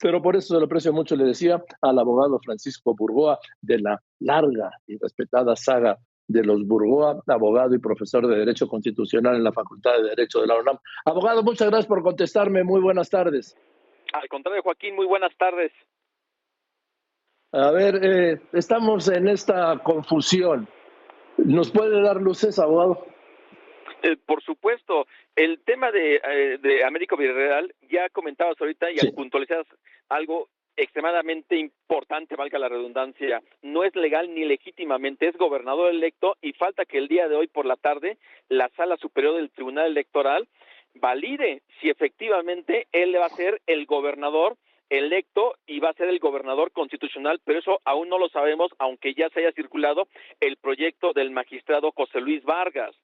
pero por eso se lo aprecio mucho, le decía al abogado Francisco Burgoa de la larga y respetada saga de los Burgoa, abogado y profesor de Derecho Constitucional en la Facultad de Derecho de la UNAM. Abogado, muchas gracias por contestarme. Muy buenas tardes. Al contrario, Joaquín, muy buenas tardes. A ver, eh, estamos en esta confusión. ¿Nos puede dar luces, abogado? Eh, por supuesto, el tema de, eh, de Américo Villarreal, ya comentabas ahorita y sí. puntualizas algo extremadamente importante, valga la redundancia, no es legal ni legítimamente, es gobernador electo y falta que el día de hoy por la tarde la sala superior del Tribunal Electoral valide si efectivamente él va a ser el gobernador electo y va a ser el gobernador constitucional, pero eso aún no lo sabemos, aunque ya se haya circulado el proyecto del magistrado José Luis Vargas.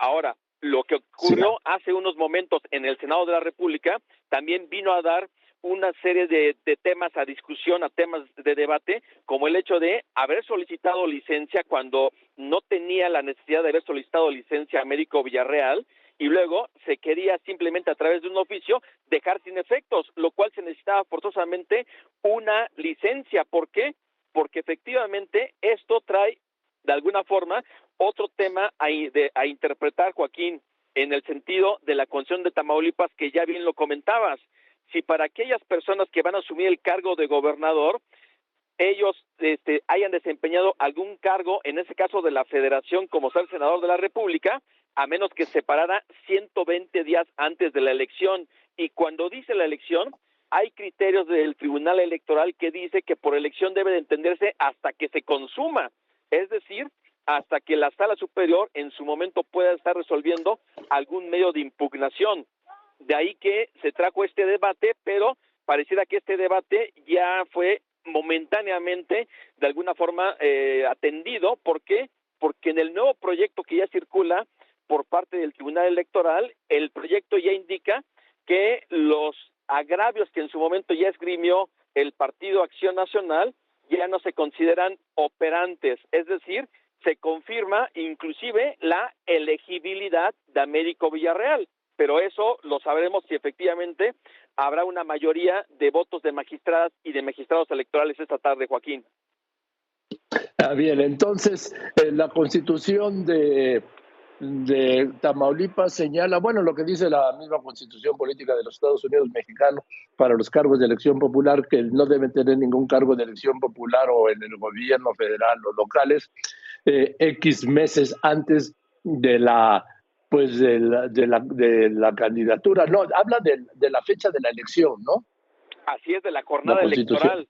Ahora, lo que ocurrió sí. hace unos momentos en el Senado de la República también vino a dar una serie de, de, temas a discusión, a temas de debate, como el hecho de haber solicitado licencia cuando no tenía la necesidad de haber solicitado licencia a Américo Villarreal y luego se quería simplemente a través de un oficio dejar sin efectos, lo cual se necesitaba forzosamente una licencia. ¿Por qué? Porque efectivamente esto trae de alguna forma otro tema a, de, a interpretar, Joaquín, en el sentido de la Constitución de Tamaulipas, que ya bien lo comentabas. Si para aquellas personas que van a asumir el cargo de gobernador, ellos este, hayan desempeñado algún cargo, en ese caso de la federación, como ser senador de la República, a menos que se parara 120 días antes de la elección. Y cuando dice la elección, hay criterios del Tribunal Electoral que dice que por elección debe de entenderse hasta que se consuma, es decir, hasta que la sala superior en su momento pueda estar resolviendo algún medio de impugnación. De ahí que se trajo este debate, pero pareciera que este debate ya fue momentáneamente de alguna forma eh, atendido. ¿Por qué? Porque en el nuevo proyecto que ya circula por parte del Tribunal Electoral, el proyecto ya indica que los agravios que en su momento ya esgrimió el Partido Acción Nacional ya no se consideran operantes, es decir, se confirma inclusive la elegibilidad de Américo Villarreal, pero eso lo sabremos si efectivamente habrá una mayoría de votos de magistradas y de magistrados electorales esta tarde, Joaquín. Ah, bien, entonces eh, la constitución de, de Tamaulipas señala, bueno, lo que dice la misma constitución política de los Estados Unidos mexicanos para los cargos de elección popular, que no deben tener ningún cargo de elección popular o en el gobierno federal o locales, eh, X meses antes de la pues de la, de la, de la candidatura. No, habla de, de, la fecha de la elección, ¿no? Así es, de la jornada la electoral.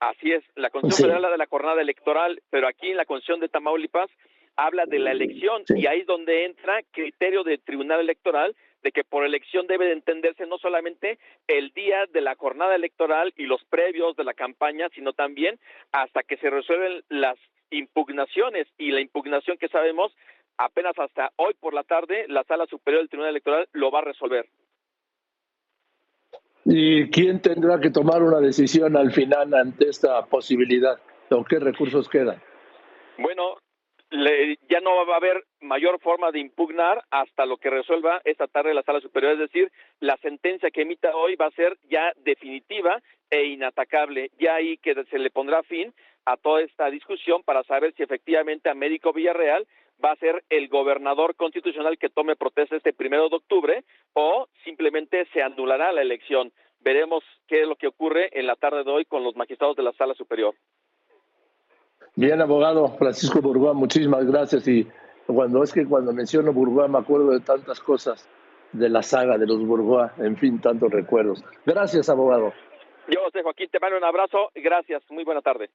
Así es, la Constitución sí. Federal habla de la jornada electoral, pero aquí en la Constitución de Tamaulipas habla de la elección sí. y ahí es donde entra criterio del Tribunal Electoral de que por elección debe de entenderse no solamente el día de la jornada electoral y los previos de la campaña, sino también hasta que se resuelven las impugnaciones y la impugnación que sabemos apenas hasta hoy por la tarde la Sala Superior del Tribunal Electoral lo va a resolver. ¿Y quién tendrá que tomar una decisión al final ante esta posibilidad? ¿O qué recursos quedan? Bueno, le, ya no va a haber mayor forma de impugnar hasta lo que resuelva esta tarde la Sala Superior, es decir, la sentencia que emita hoy va a ser ya definitiva e inatacable, ya ahí que se le pondrá fin a toda esta discusión para saber si efectivamente Américo Villarreal va a ser el gobernador constitucional que tome protesta este primero de octubre o simplemente se anulará la elección. Veremos qué es lo que ocurre en la tarde de hoy con los magistrados de la Sala Superior. Bien, abogado Francisco Burgoa, muchísimas gracias. Y cuando es que cuando menciono Burgoa me acuerdo de tantas cosas de la saga de los Burgoa, en fin, tantos recuerdos. Gracias, abogado. Yo, José Joaquín, te mando un abrazo. Gracias. Muy buena tarde.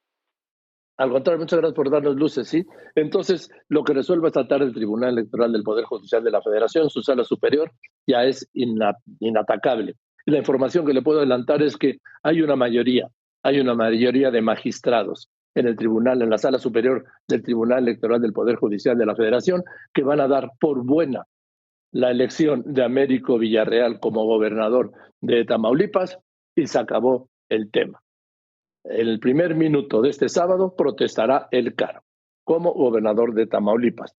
Al contrario, muchas gracias por darnos luces, ¿sí? Entonces, lo que resuelva esta tarde el Tribunal Electoral del Poder Judicial de la Federación, su sala superior, ya es inatacable. La información que le puedo adelantar es que hay una mayoría, hay una mayoría de magistrados en el tribunal, en la sala superior del Tribunal Electoral del Poder Judicial de la Federación, que van a dar por buena la elección de Américo Villarreal como gobernador de Tamaulipas y se acabó el tema el primer minuto de este sábado protestará el CAR como gobernador de Tamaulipas.